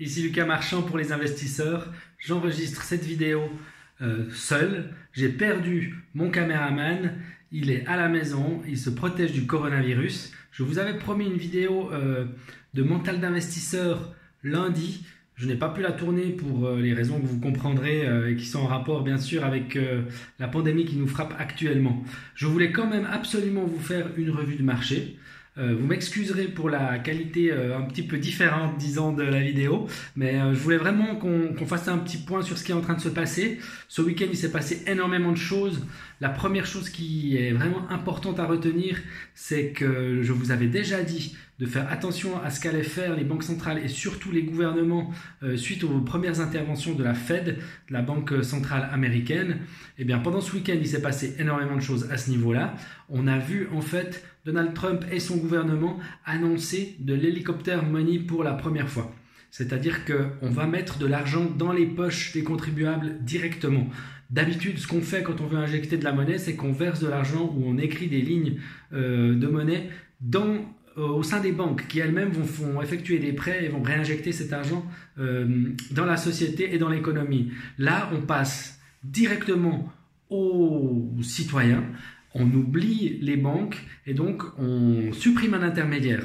Ici Lucas Marchand pour les investisseurs. J'enregistre cette vidéo euh, seul. J'ai perdu mon caméraman. Il est à la maison. Il se protège du coronavirus. Je vous avais promis une vidéo euh, de mental d'investisseur lundi. Je n'ai pas pu la tourner pour euh, les raisons que vous comprendrez et qui sont en rapport bien sûr avec la pandémie qui nous frappe actuellement. Je voulais quand même absolument vous faire une revue de marché. Euh, vous m'excuserez pour la qualité euh, un petit peu différente, disons, de la vidéo, mais euh, je voulais vraiment qu'on fasse un petit point sur ce qui est en train de se passer. Ce week-end, il s'est passé énormément de choses. La première chose qui est vraiment importante à retenir, c'est que je vous avais déjà dit de faire attention à ce qu'allaient faire les banques centrales et surtout les gouvernements suite aux premières interventions de la Fed, la Banque centrale américaine. Eh bien pendant ce week-end, il s'est passé énormément de choses à ce niveau-là. On a vu en fait Donald Trump et son gouvernement annoncer de l'hélicoptère money pour la première fois. C'est-à-dire qu'on va mettre de l'argent dans les poches des contribuables directement. D'habitude, ce qu'on fait quand on veut injecter de la monnaie, c'est qu'on verse de l'argent ou on écrit des lignes euh, de monnaie dans, euh, au sein des banques qui elles-mêmes vont, effectuer des prêts et vont réinjecter cet argent euh, dans la société et dans l'économie. Là, on passe directement aux citoyens on oublie les banques et donc on supprime un intermédiaire.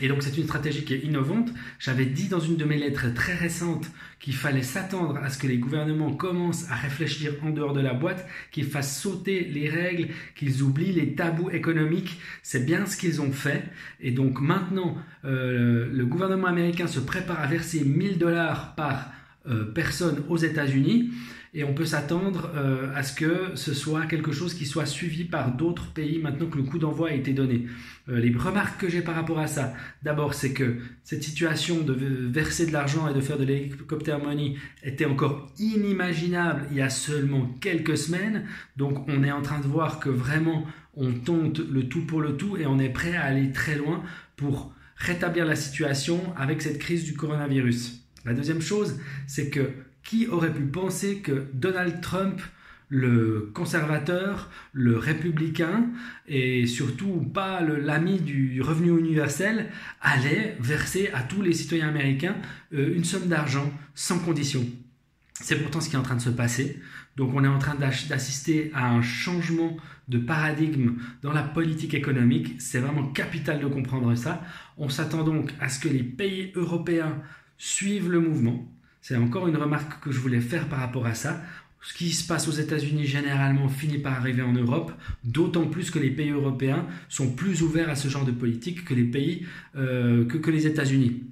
Et donc c'est une stratégie qui est innovante. J'avais dit dans une de mes lettres très récentes qu'il fallait s'attendre à ce que les gouvernements commencent à réfléchir en dehors de la boîte, qu'ils fassent sauter les règles, qu'ils oublient les tabous économiques. C'est bien ce qu'ils ont fait. Et donc maintenant, euh, le gouvernement américain se prépare à verser 1000 dollars par euh, personne aux États-Unis et on peut s'attendre euh, à ce que ce soit quelque chose qui soit suivi par d'autres pays maintenant que le coup d'envoi a été donné. Euh, les remarques que j'ai par rapport à ça, d'abord c'est que cette situation de verser de l'argent et de faire de l'hélicoptère money était encore inimaginable il y a seulement quelques semaines, donc on est en train de voir que vraiment on tente le tout pour le tout et on est prêt à aller très loin pour rétablir la situation avec cette crise du coronavirus. La deuxième chose, c'est que qui aurait pu penser que Donald Trump, le conservateur, le républicain, et surtout pas l'ami du revenu universel, allait verser à tous les citoyens américains euh, une somme d'argent sans condition c'est pourtant ce qui est en train de se passer. Donc on est en train d'assister à un changement de paradigme dans la politique économique. C'est vraiment capital de comprendre ça. On s'attend donc à ce que les pays européens suivent le mouvement. C'est encore une remarque que je voulais faire par rapport à ça. Ce qui se passe aux États-Unis généralement finit par arriver en Europe, d'autant plus que les pays européens sont plus ouverts à ce genre de politique que les euh, États-Unis.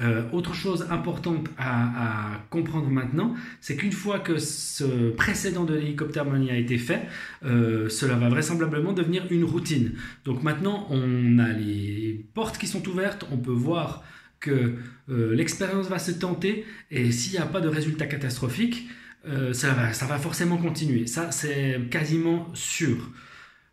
Euh, autre chose importante à, comprendre maintenant, c'est qu'une fois que ce précédent de l'hélicoptère money a été fait, euh, cela va vraisemblablement devenir une routine. Donc maintenant, on a les portes qui sont ouvertes, on peut voir que euh, l'expérience va se tenter et s'il n'y a pas de résultat catastrophique, euh, ça, va, forcément continuer. Ça, c'est quasiment sûr.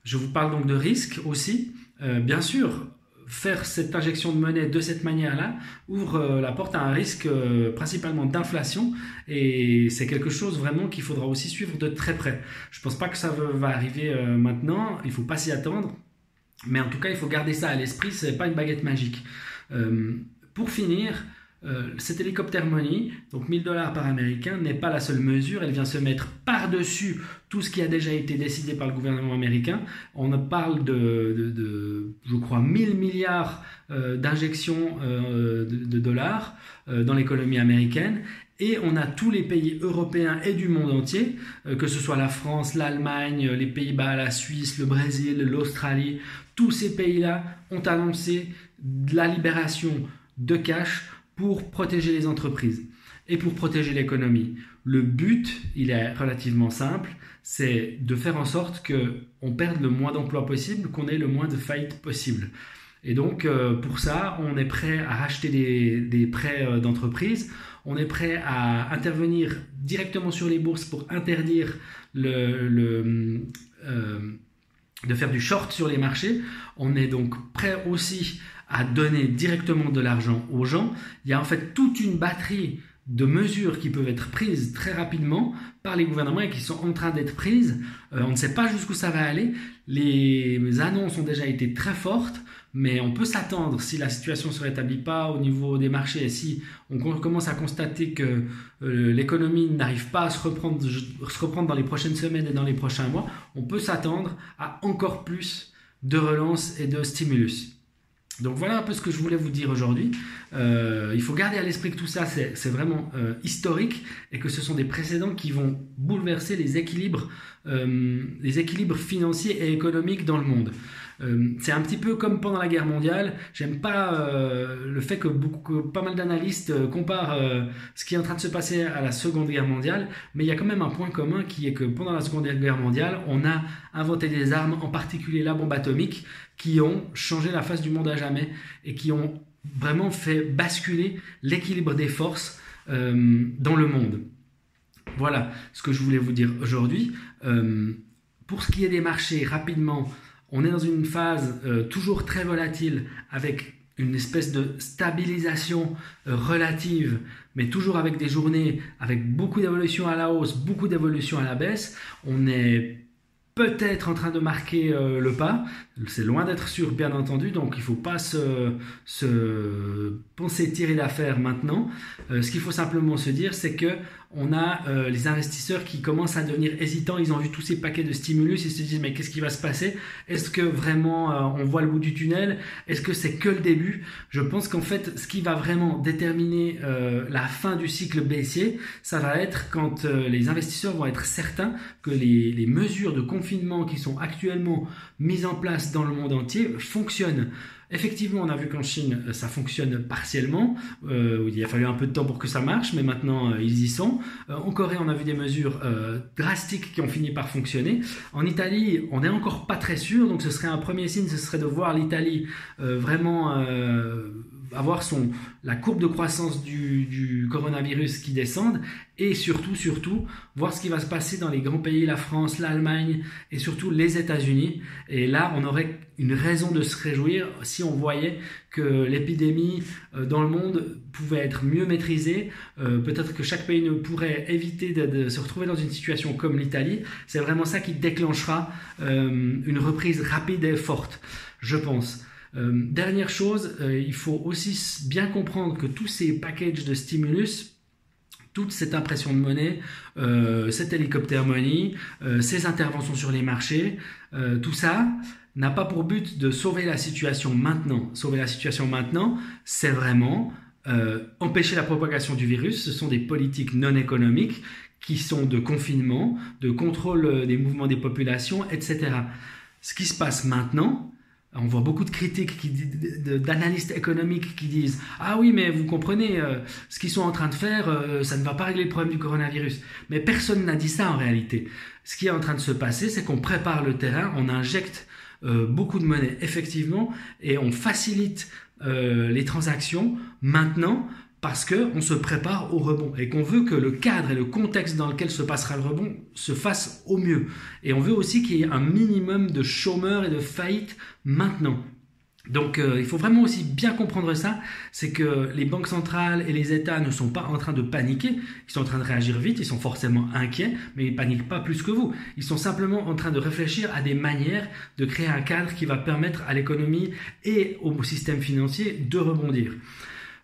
Je vous parle donc de risque aussi. Euh, bien sûr, faire cette injection de monnaie de cette manière-là ouvre la porte à un risque principalement d'inflation et c'est quelque chose vraiment qu'il faudra aussi suivre de très près. Je ne pense pas que ça va arriver maintenant, il ne faut pas s'y attendre, mais en tout cas il faut garder ça à l'esprit, ce n'est pas une baguette magique. Pour finir, euh, cet hélicoptère money, donc 1000 dollars par américain, n'est pas la seule mesure. Elle vient se mettre par-dessus tout ce qui a déjà été décidé par le gouvernement américain. On parle de, je crois, 1000 milliards euh, d'injections euh, de, dollars dans l'économie américaine. Et on a tous les pays européens et du monde entier, que ce soit la France, l'Allemagne, les Pays-Bas, la Suisse, le Brésil, l'Australie, tous ces pays-là ont annoncé la libération de cash pour protéger les entreprises et pour protéger l'économie. Le but, il est relativement simple, c'est de faire en sorte qu'on perde le moins d'emplois possible, qu'on ait le moins de faillites possible. Et donc, euh, pour ça, on est prêt à racheter des, prêts euh, d'entreprise, on est prêt à intervenir directement sur les bourses pour interdire le, euh, de faire du short sur les marchés. On est donc prêt aussi à donner directement de l'argent aux gens. Il y a en fait toute une batterie de mesures qui peuvent être prises très rapidement par les gouvernements et qui sont en train d'être prises. Euh, on ne sait pas jusqu'où ça va aller. Les annonces ont déjà été très fortes, mais on peut s'attendre, si la situation ne se rétablit pas au niveau des marchés et si on commence à constater que euh, l'économie n'arrive pas à se reprendre, se reprendre dans les prochaines semaines et dans les prochains mois, on peut s'attendre à encore plus de relance et de stimulus. Donc voilà un peu ce que je voulais vous dire aujourd'hui. Euh, il faut garder à l'esprit que tout ça, c'est vraiment euh, historique et que ce sont des précédents qui vont bouleverser les équilibres, euh, les équilibres financiers et économiques dans le monde. C'est un petit peu comme pendant la guerre mondiale. J'aime pas le fait que, beaucoup, pas mal d'analystes comparent ce qui est en train de se passer à la Seconde Guerre mondiale, mais il y a quand même un point commun qui est que pendant la Seconde Guerre mondiale, on a inventé des armes, en particulier la bombe atomique, qui ont changé la face du monde à jamais et qui ont vraiment fait basculer l'équilibre des forces euh, dans le monde. Voilà ce que je voulais vous dire aujourd'hui. Euh, pour ce qui est des marchés, rapidement, on est dans une phase euh, toujours très volatile avec une espèce de stabilisation relative, mais toujours avec des journées avec beaucoup d'évolution à la hausse, beaucoup d'évolution à la baisse. On est peut-être en train de marquer euh, le pas. C'est loin d'être sûr, bien entendu, donc il ne faut pas se, penser tirer d'affaire maintenant. Euh, ce qu'il faut simplement se dire, c'est que on a euh, les investisseurs qui commencent à devenir hésitants. Ils ont vu tous ces paquets de stimulus. Ils se disent mais qu'est-ce qui va se passer? Est-ce que vraiment on voit le bout du tunnel? Est-ce que c'est que le début? Je pense qu'en fait, ce qui va vraiment déterminer la fin du cycle baissier, ça va être quand les investisseurs vont être certains que les mesures de confinement qui sont actuellement mises en place dans le monde entier fonctionnent. Effectivement, on a vu qu'en Chine, euh, ça fonctionne partiellement. Euh, il a fallu un peu de temps pour que ça marche, mais maintenant, euh, ils y sont. en Corée, on a vu des mesures drastiques qui ont fini par fonctionner. En Italie, on n'est encore pas très sûr, donc ce serait un premier signe, ce serait de voir l'Italie vraiment avoir son, la courbe de croissance du, coronavirus qui descende et surtout, surtout, voir ce qui va se passer dans les grands pays, la France, l'Allemagne et surtout les États-Unis. Et là, on aurait une raison de se réjouir si on voyait que l'épidémie euh, dans le monde pouvait être mieux maîtrisée. Euh, peut-être que chaque pays ne pourrait éviter de, se retrouver dans une situation comme l'Italie. C'est vraiment ça qui déclenchera euh, une reprise rapide et forte, je pense. Euh, dernière chose, euh, il faut aussi bien comprendre que tous ces packages de stimulus, toute cette impression de monnaie, euh, cet hélicoptère money, ces interventions sur les marchés, tout ça n'a pas pour but de sauver la situation maintenant. Sauver la situation maintenant, c'est vraiment empêcher la propagation du virus. Ce sont des politiques non économiques qui sont de confinement, de contrôle des mouvements des populations, etc. Ce qui se passe maintenant, on voit beaucoup de critiques, d'analystes économiques qui disent Ah oui, mais vous comprenez, euh, ce qu'ils sont en train de faire, euh, ça ne va pas régler le problème du coronavirus. Mais personne n'a dit ça en réalité. Ce qui est en train de se passer, c'est qu'on prépare le terrain, on injecte euh, beaucoup de monnaie, effectivement, et on facilite les transactions maintenant parce qu'on se prépare au rebond et qu'on veut que le cadre et le contexte dans lequel se passera le rebond se fassent au mieux. Et on veut aussi qu'il y ait un minimum de chômeurs et de faillites maintenant. Donc euh, il faut vraiment aussi bien comprendre ça, c'est que les banques centrales et les États ne sont pas en train de paniquer, ils sont en train de réagir vite, ils sont forcément inquiets, mais ils ne paniquent pas plus que vous. Ils sont simplement en train de réfléchir à des manières de créer un cadre qui va permettre à l'économie et au système financier de rebondir.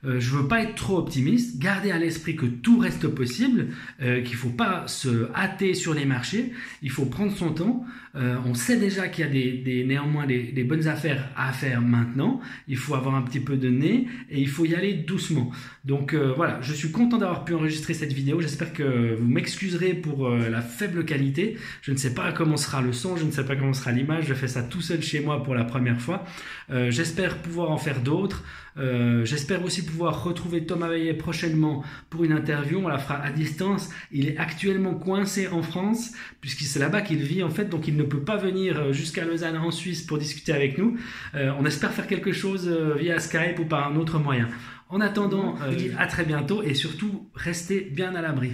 Euh, je veux pas être trop optimiste, garder à l'esprit que tout reste possible, euh, qu'il faut pas se hâter sur les marchés, il faut prendre son temps. Euh, on sait déjà qu'il y a des, néanmoins des, bonnes affaires à faire maintenant. Il faut avoir un petit peu de nez et il faut y aller doucement. Donc voilà, je suis content d'avoir pu enregistrer cette vidéo. J'espère que vous m'excuserez pour la faible qualité. Je ne sais pas comment sera le son, je ne sais pas comment sera l'image. Je fais ça tout seul chez moi pour la première fois. J'espère pouvoir en faire d'autres. J'espère aussi pouvoir retrouver Thomas Veillet prochainement pour une interview. On la fera à distance. Il est actuellement coincé en France, puisque c'est là-bas qu'il vit en fait, donc il ne peut pas venir euh, jusqu'à Lausanne en Suisse pour discuter avec nous. Euh, on espère faire quelque chose euh, via Skype ou par un autre moyen. En attendant, à très bientôt et surtout, restez bien à l'abri.